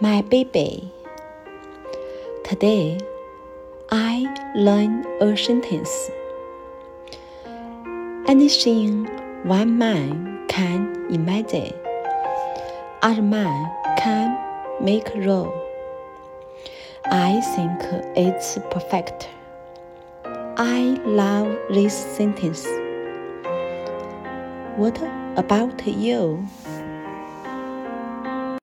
my baby. Today, I learn a sentence. Anything one man can imagine, other man can make real. I think it's perfect. I love this sentence. What about you?